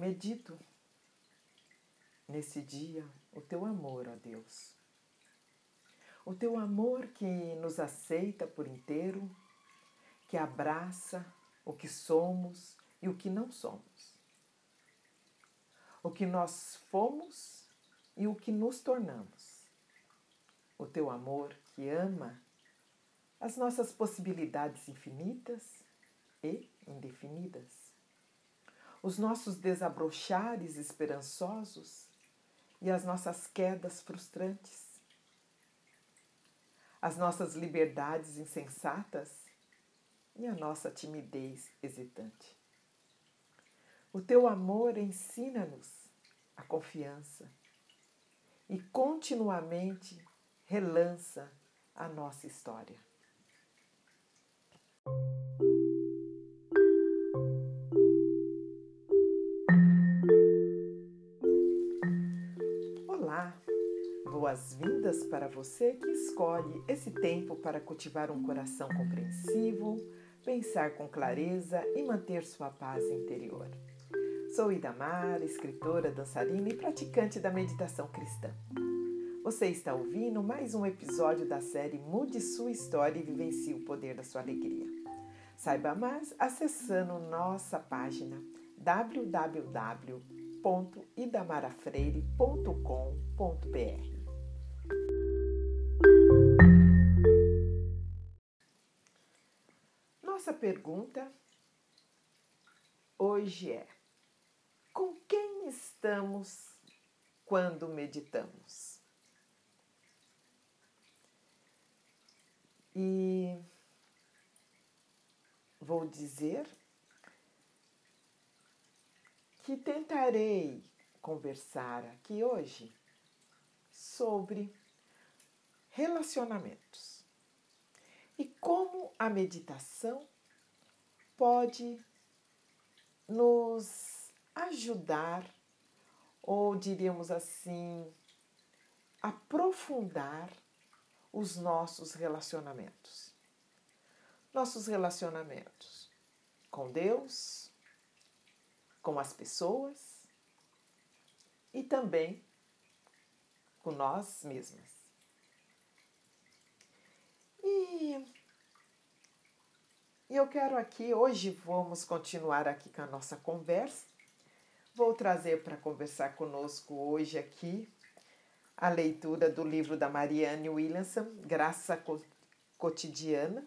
Medito nesse dia o teu amor, ó Deus. O teu amor que nos aceita por inteiro, que abraça o que somos e o que não somos. O que nós fomos e o que nos tornamos. O teu amor que ama as nossas possibilidades infinitas e indefinidas. Os nossos desabrochares esperançosos e as nossas quedas frustrantes. As nossas liberdades insensatas e a nossa timidez hesitante. O teu amor ensina-nos a confiança e continuamente relança a nossa história. Boas-vindas para você que escolhe esse tempo para cultivar um coração compreensivo, pensar com clareza e manter sua paz interior. Sou Idamar, escritora, dançarina e praticante da meditação cristã. Você está ouvindo mais um episódio da série Mude Sua História e Vivencie o Poder da Sua Alegria. Saiba mais acessando nossa página www.idamarafreire.com.br. Nossa pergunta hoje é: com quem estamos quando meditamos? E vou dizer que tentarei conversar aqui hoje sobre relacionamentos e como a meditação pode nos ajudar, ou diríamos assim, aprofundar os nossos relacionamentos. Nossos relacionamentos com Deus, com as pessoas e também com nós mesmas. E eu quero aqui, hoje vamos continuar aqui com a nossa conversa. Vou trazer para conversar conosco hoje aqui a leitura do livro da Marianne Williamson, Graça Cotidiana,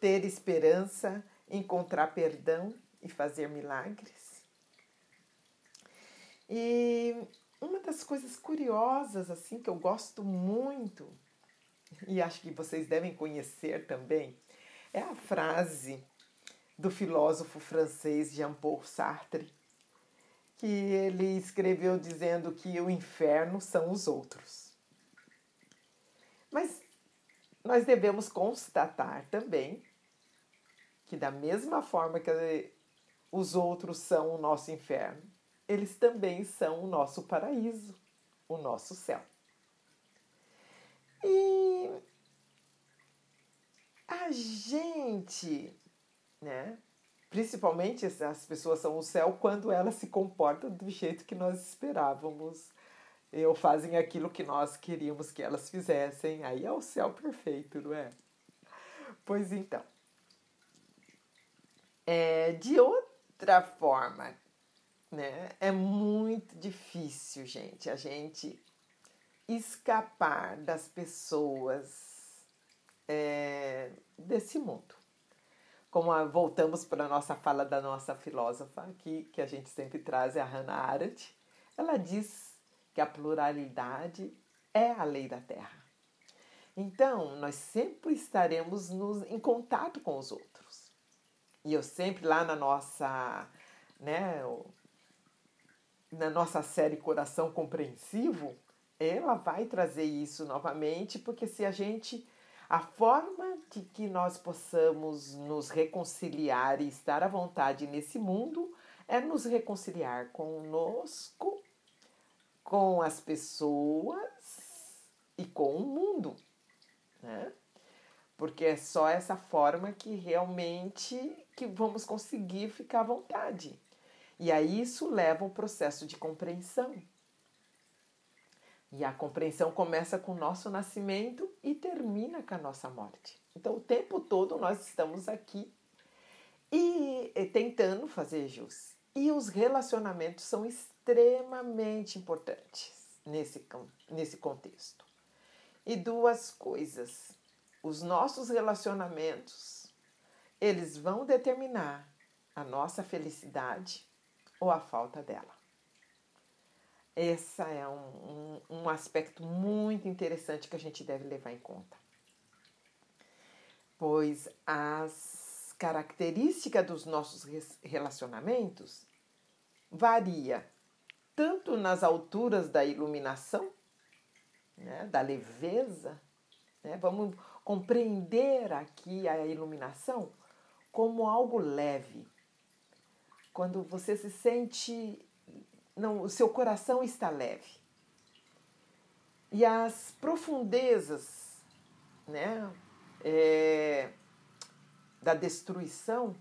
Ter Esperança, Encontrar Perdão e Fazer Milagres. E uma das coisas curiosas assim que eu gosto muito e acho que vocês devem conhecer também, é a frase do filósofo francês Jean-Paul Sartre, que ele escreveu dizendo que o inferno são os outros. Mas nós devemos constatar também que, da mesma forma que os outros são o nosso inferno, eles também são o nosso paraíso, o nosso céu. E a gente, né? Principalmente as pessoas são o céu quando elas se comportam do jeito que nós esperávamos ou fazem aquilo que nós queríamos que elas fizessem. Aí é o céu perfeito, não é? Pois então. É, de outra forma, né? É muito difícil, gente, a gente escapar das pessoas é, desse mundo. Como a, voltamos para a nossa fala da nossa filósofa aqui, que a gente sempre traz, é a Hannah Arendt, ela diz que a pluralidade é a lei da Terra. Então, nós sempre estaremos nos, em contato com os outros. E eu sempre lá na nossa, né, na nossa série Coração Compreensivo, ela vai trazer isso novamente, porque se a gente. A forma de que nós possamos nos reconciliar e estar à vontade nesse mundo é nos reconciliar conosco, com as pessoas e com o mundo, né? Porque é só essa forma que realmente que vamos conseguir ficar à vontade. E aí isso leva ao processo de compreensão. E a compreensão começa com o nosso nascimento e termina com a nossa morte. Então, o tempo todo nós estamos aqui e, tentando fazer jus. E os relacionamentos são extremamente importantes nesse, nesse contexto. E duas coisas. Os nossos relacionamentos, eles vão determinar a nossa felicidade ou a falta dela. Esse é um, um, um aspecto muito interessante que a gente deve levar em conta. Pois as características dos nossos relacionamentos varia tanto nas alturas da iluminação, né, da leveza, né, vamos compreender aqui a iluminação como algo leve. Quando você se sente, não, o seu coração está leve. E as profundezas, né, é, da destruição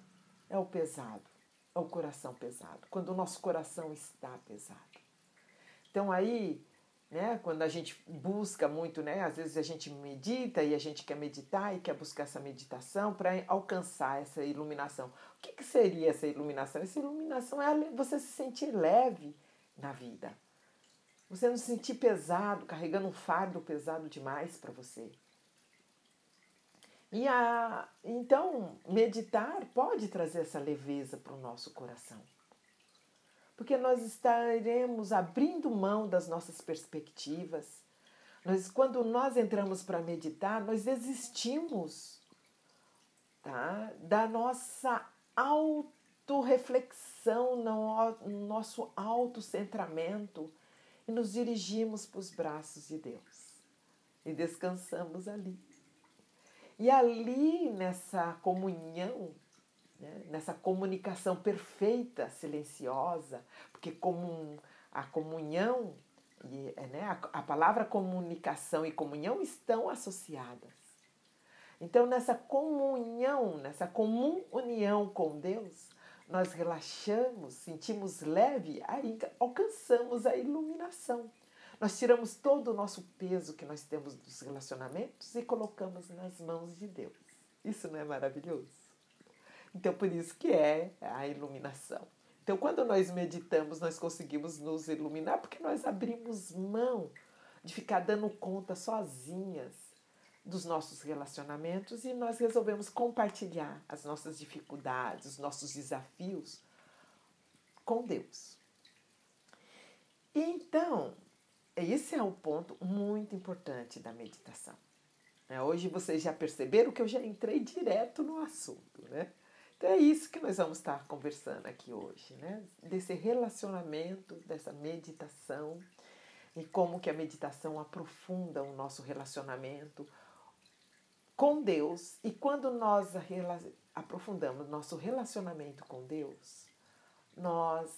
é o pesado é o coração pesado, quando o nosso coração está pesado. Então aí, né, quando a gente busca muito, né, às vezes a gente medita e a gente quer meditar e quer buscar essa meditação para alcançar essa iluminação. O que, que seria essa iluminação? Essa iluminação é você se sentir leve na vida. Você não se sentir pesado, carregando um fardo pesado demais para você. E a, então, meditar pode trazer essa leveza para o nosso coração. Porque nós estaremos abrindo mão das nossas perspectivas. Nós, quando nós entramos para meditar, nós desistimos tá? da nossa autorreflexão, no nosso autocentramento e nos dirigimos para os braços de Deus. E descansamos ali. E ali, nessa comunhão, né, nessa comunicação perfeita, silenciosa, porque a comunhão, e, é, né, a, a palavra comunicação e comunhão estão associadas. Então, nessa comunhão, nessa comum união com Deus, nós relaxamos, sentimos leve, aí alcançamos a iluminação. Nós tiramos todo o nosso peso que nós temos dos relacionamentos e colocamos nas mãos de Deus. Isso não é maravilhoso? Então, por isso que é a iluminação. Então, quando nós meditamos, nós conseguimos nos iluminar porque nós abrimos mão de ficar dando conta sozinhas dos nossos relacionamentos e nós resolvemos compartilhar as nossas dificuldades, os nossos desafios com Deus. Então, esse é um ponto muito importante da meditação. É, hoje vocês já perceberam que eu já entrei direto no assunto, né? Então é isso que nós vamos estar conversando aqui hoje, né? Desse relacionamento, dessa meditação e como que a meditação aprofunda o nosso relacionamento com Deus e quando nós aprofundamos nosso relacionamento com Deus, nós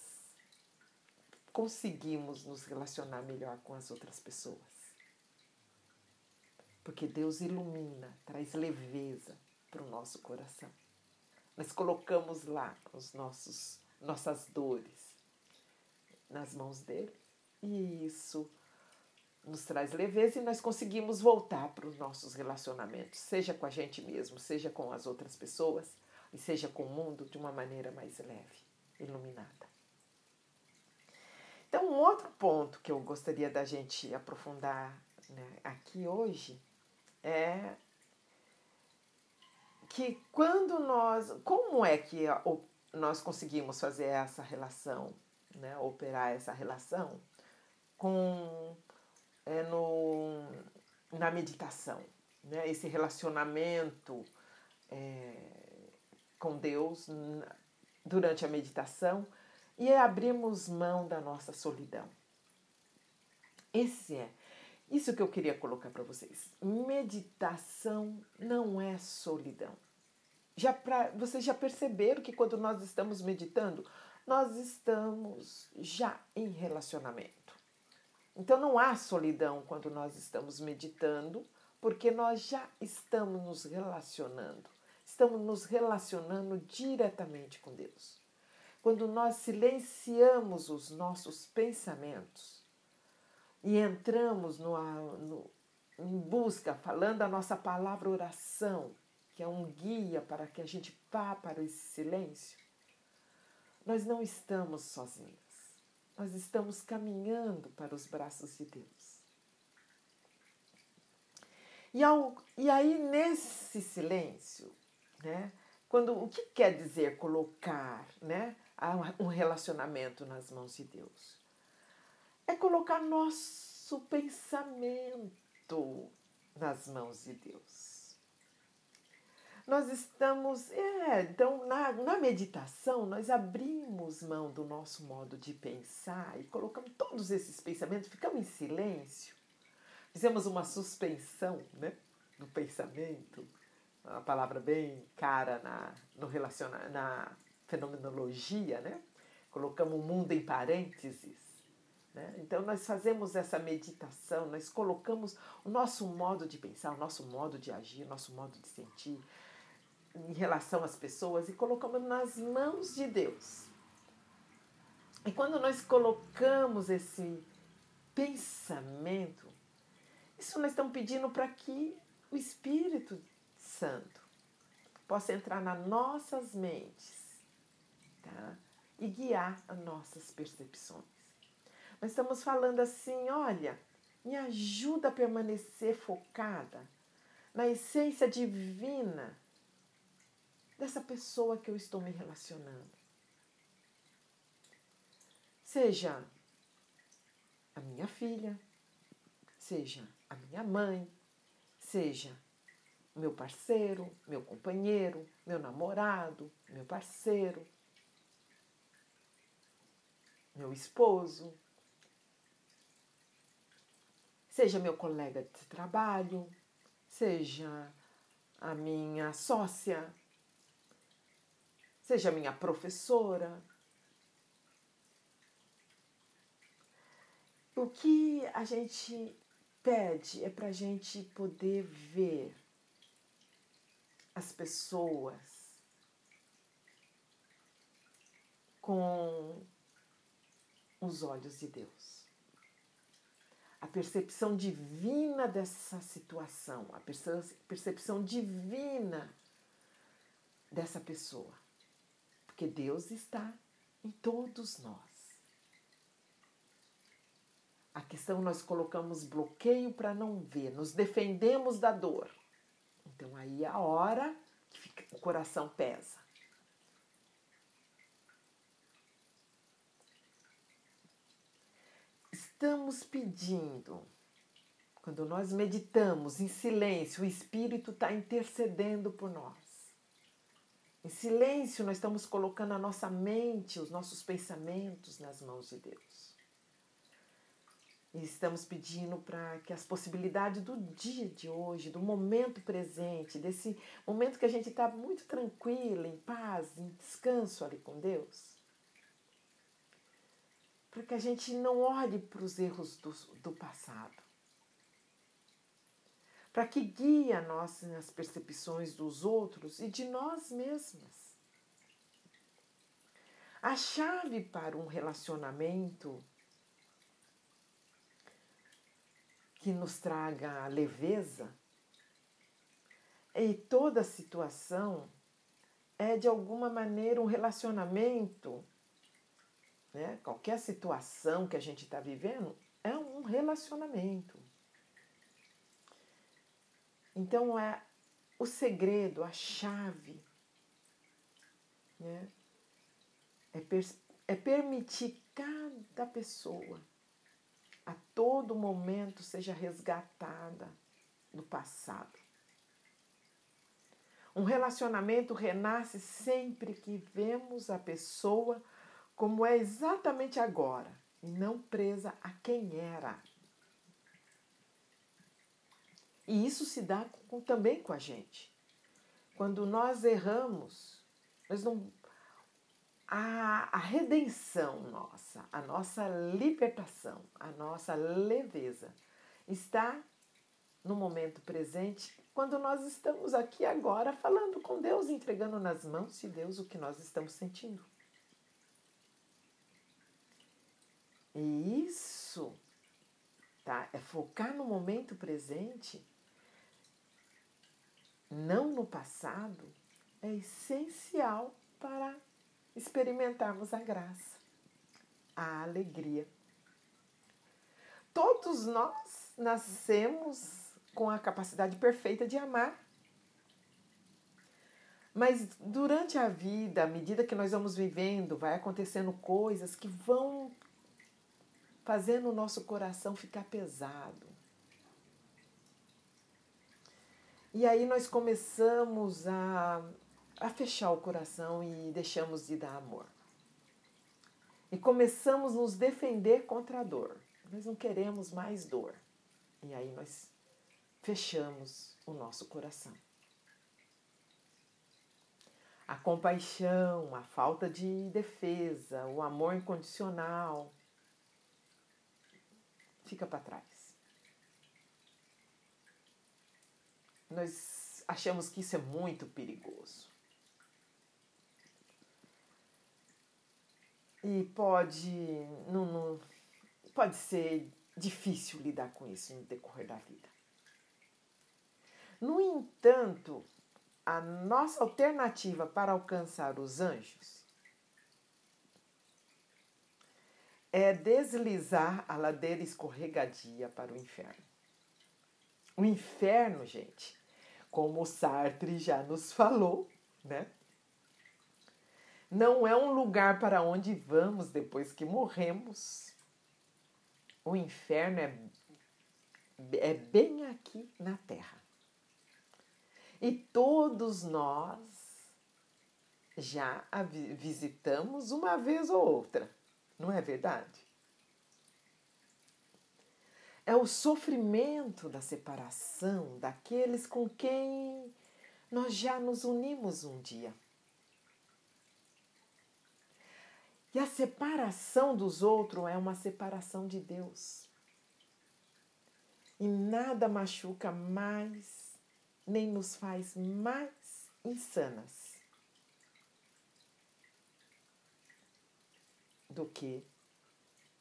conseguimos nos relacionar melhor com as outras pessoas. Porque Deus ilumina, traz leveza para o nosso coração. Nós colocamos lá os nossos nossas dores nas mãos dele e isso nos traz leveza e nós conseguimos voltar para os nossos relacionamentos, seja com a gente mesmo, seja com as outras pessoas e seja com o mundo de uma maneira mais leve, iluminada. Então, um outro ponto que eu gostaria da gente aprofundar né, aqui hoje é que quando nós. Como é que nós conseguimos fazer essa relação, né, operar essa relação com é, no, na meditação, né, esse relacionamento é, com Deus durante a meditação e abrimos mão da nossa solidão. Esse é isso que eu queria colocar para vocês. Meditação não é solidão. Já pra, vocês já perceberam que quando nós estamos meditando, nós estamos já em relacionamento. Então não há solidão quando nós estamos meditando, porque nós já estamos nos relacionando. Estamos nos relacionando diretamente com Deus. quando nós silenciamos os nossos pensamentos e entramos no, no, em busca, falando a nossa palavra oração, que é um guia para que a gente vá para esse silêncio, nós não estamos sozinhos. Nós estamos caminhando para os braços de Deus. E, ao, e aí, nesse silêncio, né, quando, o que quer dizer colocar né, um relacionamento nas mãos de Deus? É colocar nosso pensamento nas mãos de Deus nós estamos. É, então, na, na meditação, nós abrimos mão do nosso modo de pensar e colocamos todos esses pensamentos, ficamos em silêncio, fizemos uma suspensão né, do pensamento, uma palavra bem cara na, no relaciona, na fenomenologia, né? colocamos o mundo em parênteses. Né? Então, nós fazemos essa meditação, nós colocamos o nosso modo de pensar, o nosso modo de agir, o nosso modo de sentir, em relação às pessoas e colocamos nas mãos de Deus. E quando nós colocamos esse pensamento, isso nós estamos pedindo para que o Espírito Santo possa entrar nas nossas mentes tá? e guiar as nossas percepções. Nós estamos falando assim: olha, me ajuda a permanecer focada na essência divina dessa pessoa que eu estou me relacionando. Seja a minha filha, seja a minha mãe, seja meu parceiro, meu companheiro, meu namorado, meu parceiro, meu esposo, seja meu colega de trabalho, seja a minha sócia, seja minha professora. O que a gente pede é para a gente poder ver as pessoas com os olhos de Deus. A percepção divina dessa situação, a percepção divina dessa pessoa porque Deus está em todos nós. A questão nós colocamos bloqueio para não ver, nos defendemos da dor. Então aí é a hora que fica, o coração pesa. Estamos pedindo, quando nós meditamos em silêncio, o Espírito está intercedendo por nós. Em silêncio, nós estamos colocando a nossa mente, os nossos pensamentos nas mãos de Deus. E estamos pedindo para que as possibilidades do dia de hoje, do momento presente, desse momento que a gente está muito tranquila, em paz, em descanso ali com Deus, para que a gente não olhe para os erros do, do passado para que guie a nós nas percepções dos outros e de nós mesmas. A chave para um relacionamento que nos traga leveza e toda situação é de alguma maneira um relacionamento, né? qualquer situação que a gente está vivendo é um relacionamento. Então é o segredo, a chave, né? é, per é permitir cada pessoa a todo momento seja resgatada do passado. Um relacionamento renasce sempre que vemos a pessoa como é exatamente agora e não presa a quem era. E isso se dá com, também com a gente. Quando nós erramos, nós não. A, a redenção nossa, a nossa libertação, a nossa leveza está no momento presente, quando nós estamos aqui agora falando com Deus, entregando nas mãos de Deus o que nós estamos sentindo. E isso, tá? É focar no momento presente, não no passado, é essencial para experimentarmos a graça, a alegria. Todos nós nascemos com a capacidade perfeita de amar. Mas durante a vida, à medida que nós vamos vivendo, vai acontecendo coisas que vão fazendo o nosso coração ficar pesado. E aí nós começamos a, a fechar o coração e deixamos de dar amor. E começamos a nos defender contra a dor. Nós não queremos mais dor. E aí nós fechamos o nosso coração a compaixão, a falta de defesa, o amor incondicional fica para trás. Nós achamos que isso é muito perigoso. E pode, não, não, pode ser difícil lidar com isso no decorrer da vida. No entanto, a nossa alternativa para alcançar os anjos é deslizar a ladeira escorregadia para o inferno. O inferno, gente, como o Sartre já nos falou, né? Não é um lugar para onde vamos depois que morremos. O inferno é, é bem aqui na Terra. E todos nós já a visitamos uma vez ou outra, não é verdade? É o sofrimento da separação daqueles com quem nós já nos unimos um dia. E a separação dos outros é uma separação de Deus. E nada machuca mais nem nos faz mais insanas do que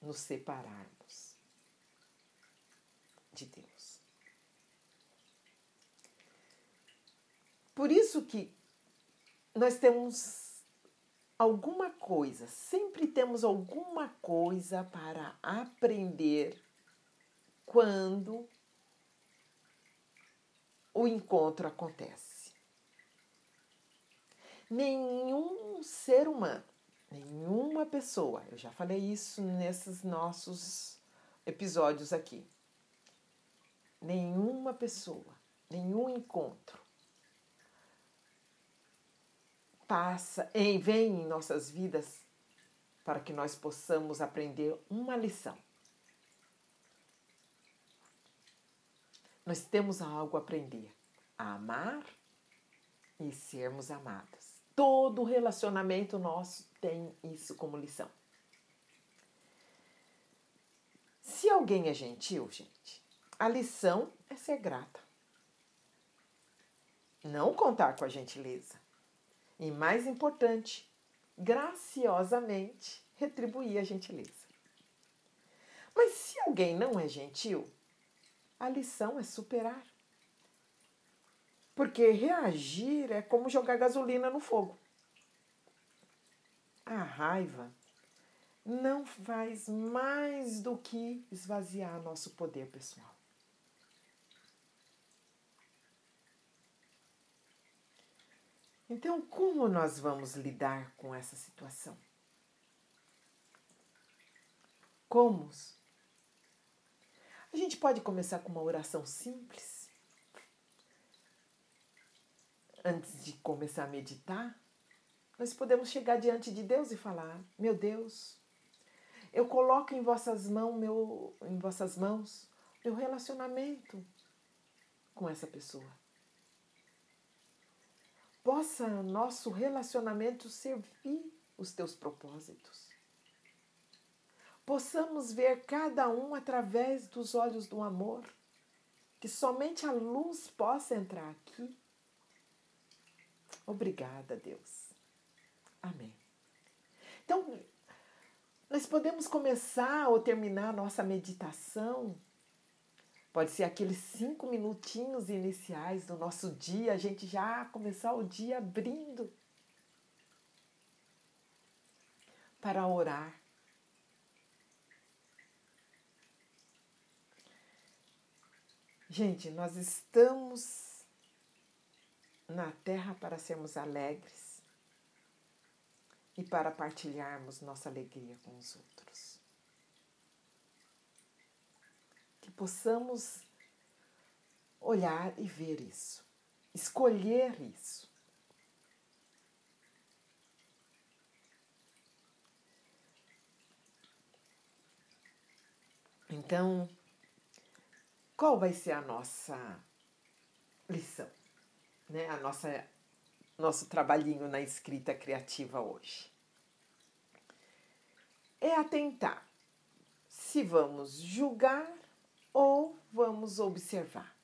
nos separarmos de Deus. Por isso que nós temos alguma coisa, sempre temos alguma coisa para aprender quando o encontro acontece. Nenhum ser humano, nenhuma pessoa, eu já falei isso nesses nossos episódios aqui. Nenhuma pessoa, nenhum encontro passa, em, vem em nossas vidas para que nós possamos aprender uma lição. Nós temos algo a aprender: a amar e sermos amados. Todo relacionamento nosso tem isso como lição. Se alguém é gentil, gente, a lição é ser grata. Não contar com a gentileza. E mais importante, graciosamente retribuir a gentileza. Mas se alguém não é gentil, a lição é superar. Porque reagir é como jogar gasolina no fogo. A raiva não faz mais do que esvaziar nosso poder pessoal. Então, como nós vamos lidar com essa situação? Como a gente pode começar com uma oração simples. Antes de começar a meditar, nós podemos chegar diante de Deus e falar: Meu Deus, eu coloco em vossas mãos meu, em vossas mãos meu relacionamento com essa pessoa. Possa nosso relacionamento servir os teus propósitos possamos ver cada um através dos olhos do amor, que somente a luz possa entrar aqui. Obrigada, Deus. Amém. Então, nós podemos começar ou terminar a nossa meditação. Pode ser aqueles cinco minutinhos iniciais do nosso dia, a gente já começar o dia abrindo para orar. Gente, nós estamos na terra para sermos alegres e para partilharmos nossa alegria com os outros. Que possamos olhar e ver isso, escolher isso. Então, qual vai ser a nossa lição, né? A nossa nosso trabalhinho na escrita criativa hoje. É atentar se vamos julgar ou vamos observar.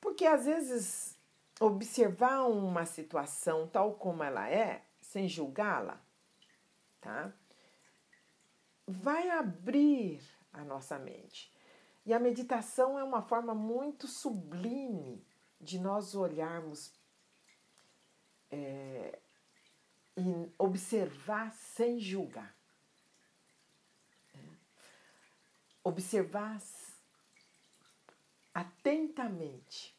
Porque às vezes observar uma situação tal como ela é, sem julgá-la, tá? Vai abrir a nossa mente. E a meditação é uma forma muito sublime de nós olharmos é, e observar sem julgar. É. Observar atentamente.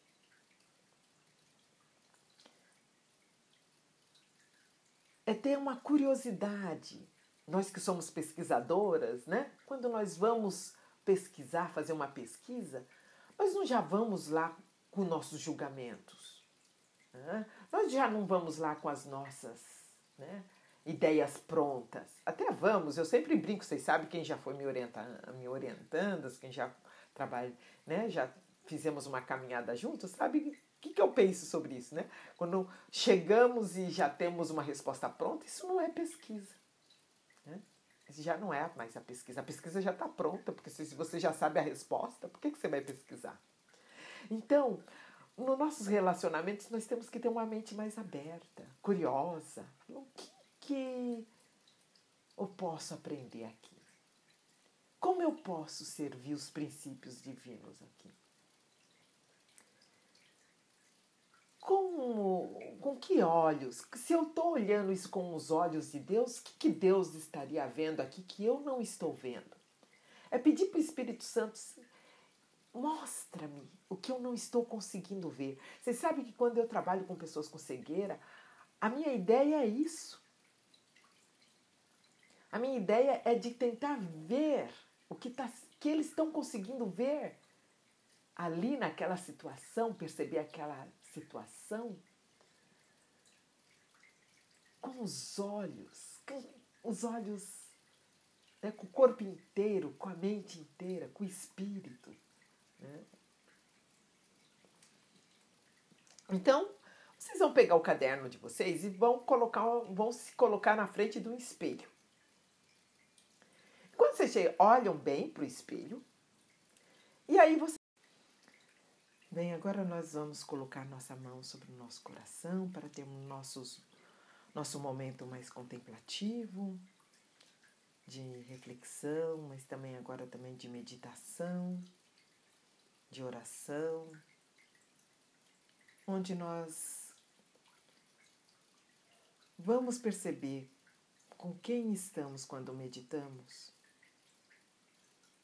É ter uma curiosidade. Nós que somos pesquisadoras, né? Quando nós vamos pesquisar, fazer uma pesquisa, nós não já vamos lá com nossos julgamentos. Né? Nós já não vamos lá com as nossas né, ideias prontas. Até vamos, eu sempre brinco, vocês sabem quem já foi me, orientando, me orientando, quem já trabalha, né, já fizemos uma caminhada juntos, sabe o que, que eu penso sobre isso, né? Quando chegamos e já temos uma resposta pronta, isso não é pesquisa. Né? já não é mais a pesquisa. A pesquisa já está pronta, porque se você já sabe a resposta, por que, que você vai pesquisar? Então, nos nossos relacionamentos, nós temos que ter uma mente mais aberta, curiosa. O que, que eu posso aprender aqui? Como eu posso servir os princípios divinos aqui? com, com que olhos? Se eu estou olhando isso com os olhos de Deus, o que, que Deus estaria vendo aqui que eu não estou vendo? É pedir para o Espírito Santo, mostra-me o que eu não estou conseguindo ver. Você sabe que quando eu trabalho com pessoas com cegueira, a minha ideia é isso. A minha ideia é de tentar ver o que, tá, que eles estão conseguindo ver ali naquela situação, perceber aquela situação com os olhos, com os olhos, né, com o corpo inteiro, com a mente inteira, com o espírito. Né? Então, vocês vão pegar o caderno de vocês e vão colocar, vão se colocar na frente de um espelho. Quando vocês olham bem para o espelho, e aí você Bem, agora nós vamos colocar nossa mão sobre o nosso coração para ter um nossos, nosso momento mais contemplativo, de reflexão, mas também agora também de meditação, de oração, onde nós vamos perceber com quem estamos quando meditamos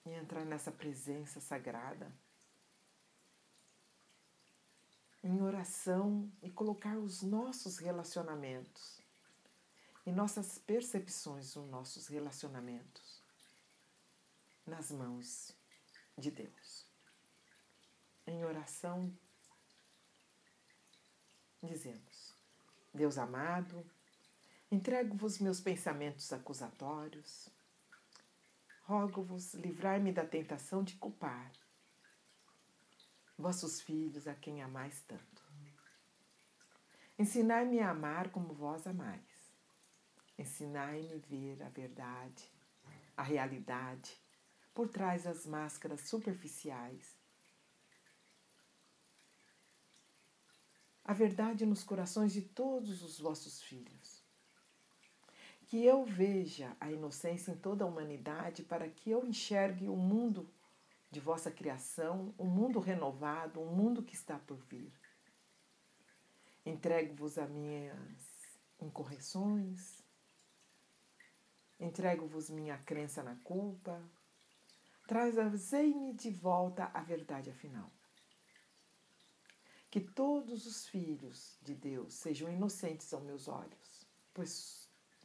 e entrar nessa presença sagrada em oração e colocar os nossos relacionamentos e nossas percepções dos nossos relacionamentos nas mãos de Deus. Em oração, dizemos: Deus amado, entrego-vos meus pensamentos acusatórios, rogo-vos livrar-me da tentação de culpar vossos filhos a quem amais tanto. Ensinai-me a amar como vós amais. Ensinai-me a ver a verdade, a realidade, por trás das máscaras superficiais. A verdade nos corações de todos os vossos filhos. Que eu veja a inocência em toda a humanidade, para que eu enxergue o mundo de vossa criação, um mundo renovado, um mundo que está por vir. Entrego-vos as minhas incorreções, entrego-vos minha crença na culpa, trazei-me de volta à verdade afinal. Que todos os filhos de Deus sejam inocentes aos meus olhos, pois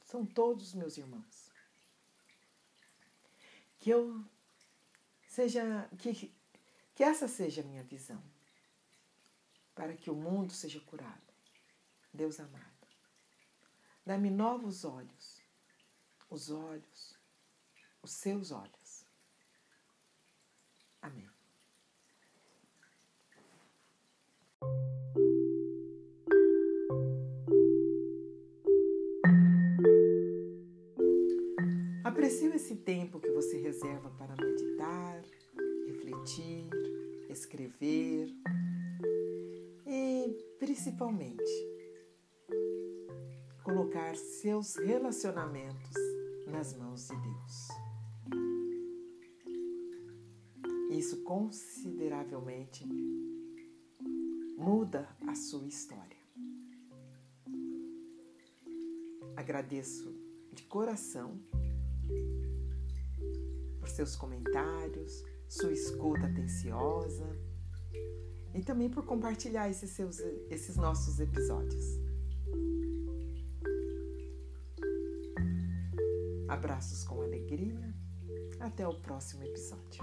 são todos meus irmãos. Que eu seja que, que essa seja a minha visão, para que o mundo seja curado. Deus amado, dá-me novos olhos, os olhos, os seus olhos. Reserva para meditar, refletir, escrever e, principalmente, colocar seus relacionamentos nas mãos de Deus. Isso consideravelmente muda a sua história. Agradeço de coração seus comentários, sua escuta atenciosa e também por compartilhar esses, seus, esses nossos episódios. Abraços com alegria. Até o próximo episódio.